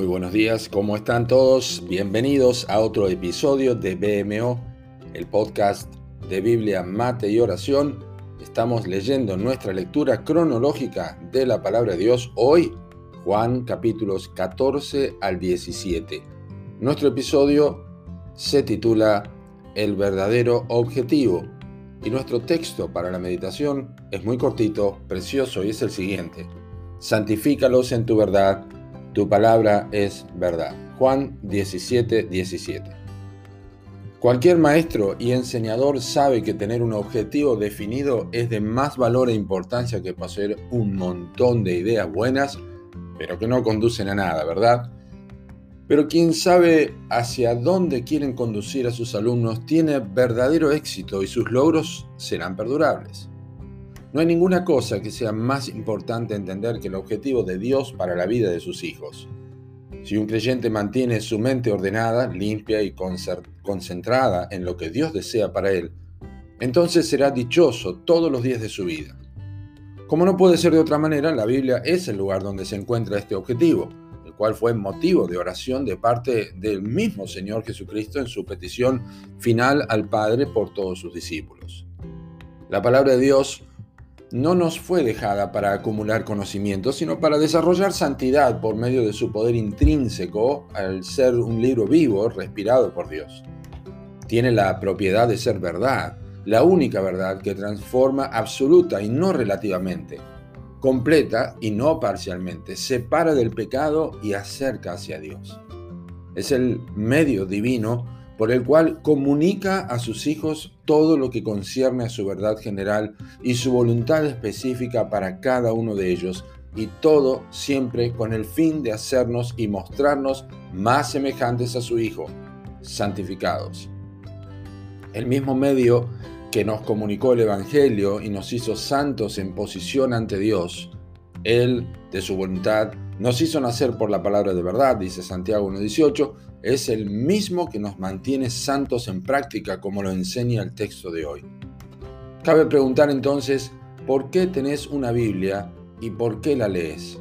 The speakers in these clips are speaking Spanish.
Muy buenos días, ¿cómo están todos? Bienvenidos a otro episodio de BMO, el podcast de Biblia, Mate y Oración. Estamos leyendo nuestra lectura cronológica de la palabra de Dios hoy, Juan capítulos 14 al 17. Nuestro episodio se titula El verdadero objetivo y nuestro texto para la meditación es muy cortito, precioso y es el siguiente. Santifícalos en tu verdad tu palabra es verdad. Juan 17, 17. Cualquier maestro y enseñador sabe que tener un objetivo definido es de más valor e importancia que poseer un montón de ideas buenas, pero que no conducen a nada, ¿verdad? Pero quien sabe hacia dónde quieren conducir a sus alumnos tiene verdadero éxito y sus logros serán perdurables. No hay ninguna cosa que sea más importante entender que el objetivo de Dios para la vida de sus hijos. Si un creyente mantiene su mente ordenada, limpia y concentrada en lo que Dios desea para él, entonces será dichoso todos los días de su vida. Como no puede ser de otra manera, la Biblia es el lugar donde se encuentra este objetivo, el cual fue motivo de oración de parte del mismo Señor Jesucristo en su petición final al Padre por todos sus discípulos. La palabra de Dios no nos fue dejada para acumular conocimiento, sino para desarrollar santidad por medio de su poder intrínseco al ser un libro vivo, respirado por Dios. Tiene la propiedad de ser verdad, la única verdad que transforma absoluta y no relativamente, completa y no parcialmente, separa del pecado y acerca hacia Dios. Es el medio divino por el cual comunica a sus hijos todo lo que concierne a su verdad general y su voluntad específica para cada uno de ellos, y todo siempre con el fin de hacernos y mostrarnos más semejantes a su Hijo, santificados. El mismo medio que nos comunicó el Evangelio y nos hizo santos en posición ante Dios, Él, de su voluntad, nos hizo nacer por la palabra de verdad, dice Santiago 1.18, es el mismo que nos mantiene santos en práctica, como lo enseña el texto de hoy. Cabe preguntar entonces, ¿por qué tenés una Biblia y por qué la lees?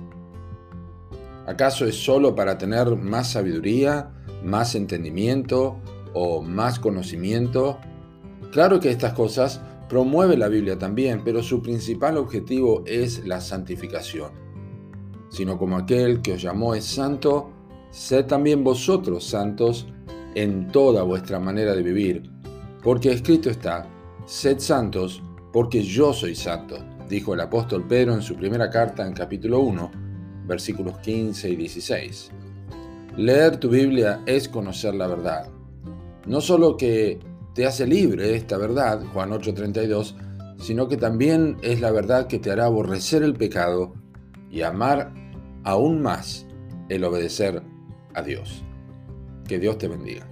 ¿Acaso es solo para tener más sabiduría, más entendimiento o más conocimiento? Claro que estas cosas promueve la Biblia también, pero su principal objetivo es la santificación sino como aquel que os llamó es santo, sed también vosotros santos en toda vuestra manera de vivir, porque escrito está, sed santos, porque yo soy santo, dijo el apóstol Pedro en su primera carta en capítulo 1, versículos 15 y 16. Leer tu Biblia es conocer la verdad. No solo que te hace libre esta verdad, Juan 8:32, sino que también es la verdad que te hará aborrecer el pecado y amar aún más el obedecer a Dios. Que Dios te bendiga.